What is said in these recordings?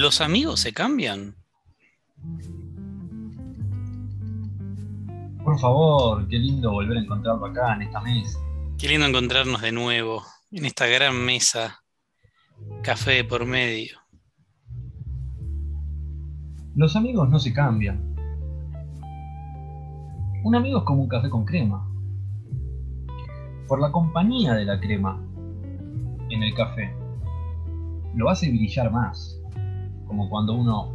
¿Los amigos se cambian? Por favor, qué lindo volver a encontrarlo acá en esta mesa. Qué lindo encontrarnos de nuevo en esta gran mesa, café por medio. Los amigos no se cambian. Un amigo es como un café con crema. Por la compañía de la crema en el café, lo hace brillar más, como cuando uno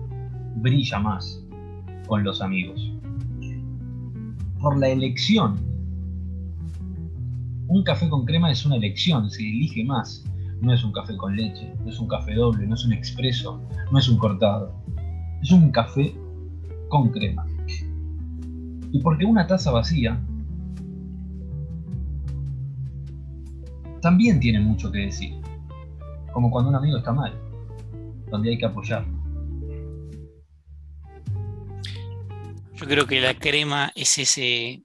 brilla más con los amigos. Por la elección. Un café con crema es una elección, se elige más. No es un café con leche, no es un café doble, no es un expreso, no es un cortado. Es un café con crema. Y porque una taza vacía también tiene mucho que decir. Como cuando un amigo está mal, donde hay que apoyarlo. Yo creo que la crema es ese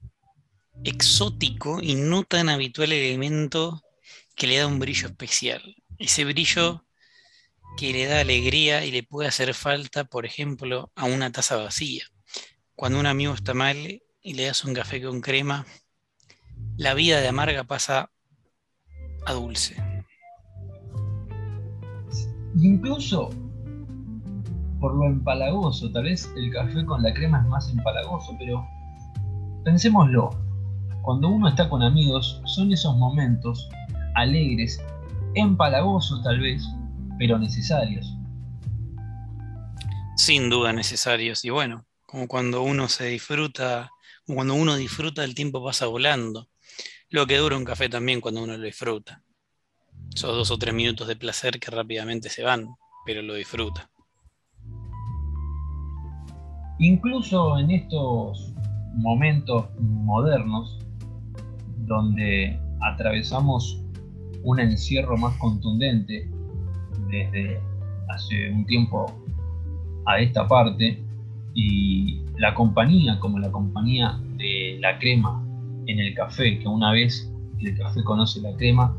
exótico y no tan habitual elemento que le da un brillo especial. Ese brillo que le da alegría y le puede hacer falta, por ejemplo, a una taza vacía. Cuando un amigo está mal y le das un café con crema, la vida de amarga pasa a dulce. Incluso por lo empalagoso, tal vez el café con la crema es más empalagoso, pero pensémoslo, cuando uno está con amigos son esos momentos alegres, empalagosos tal vez, pero necesarios. Sin duda necesarios, y bueno, como cuando uno se disfruta, como cuando uno disfruta el tiempo pasa volando. Lo que dura un café también cuando uno lo disfruta. Esos dos o tres minutos de placer que rápidamente se van, pero lo disfruta. Incluso en estos momentos modernos, donde atravesamos un encierro más contundente desde hace un tiempo a esta parte, y la compañía, como la compañía de la crema en el café, que una vez el café conoce la crema,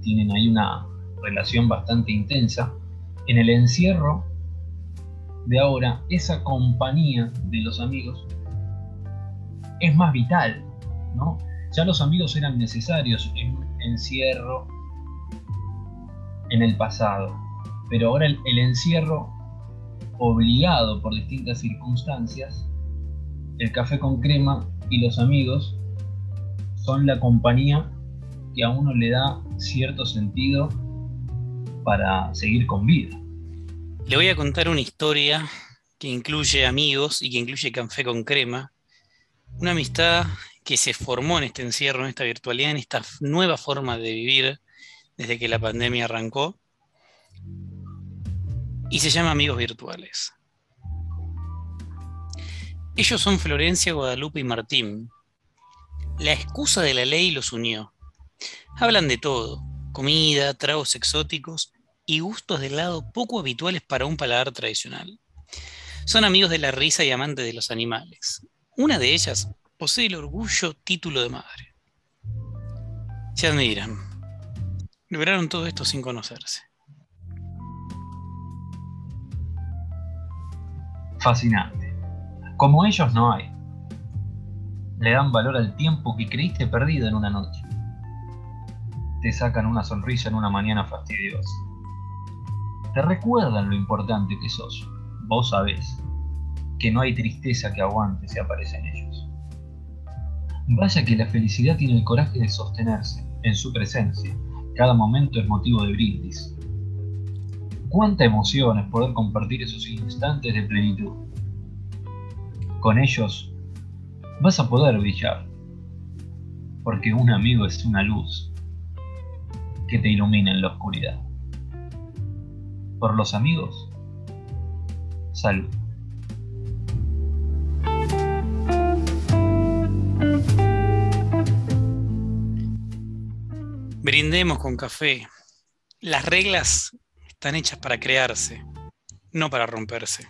tienen ahí una relación bastante intensa. En el encierro de ahora, esa compañía de los amigos es más vital, ¿no? Ya los amigos eran necesarios en encierro en el pasado, pero ahora el encierro obligado por distintas circunstancias, el café con crema y los amigos son la compañía que a uno le da cierto sentido para seguir con vida. Le voy a contar una historia que incluye amigos y que incluye café con crema. Una amistad que se formó en este encierro, en esta virtualidad, en esta nueva forma de vivir desde que la pandemia arrancó. Y se llama Amigos Virtuales. Ellos son Florencia, Guadalupe y Martín, la excusa de la ley los unió. Hablan de todo, comida, tragos exóticos y gustos de lado poco habituales para un paladar tradicional. Son amigos de la risa y amantes de los animales. Una de ellas posee el orgullo título de madre. Se admiran. Lograron todo esto sin conocerse. Fascinante. Como ellos no hay le dan valor al tiempo que creíste perdido en una noche. Te sacan una sonrisa en una mañana fastidiosa. Te recuerdan lo importante que sos. Vos sabés que no hay tristeza que aguante si aparecen ellos. Vaya que la felicidad tiene el coraje de sostenerse en su presencia. Cada momento es motivo de brindis. Cuánta emoción es poder compartir esos instantes de plenitud. Con ellos vas a poder brillar. Porque un amigo es una luz que te ilumina en la oscuridad. Por los amigos, salud. Brindemos con café. Las reglas están hechas para crearse, no para romperse.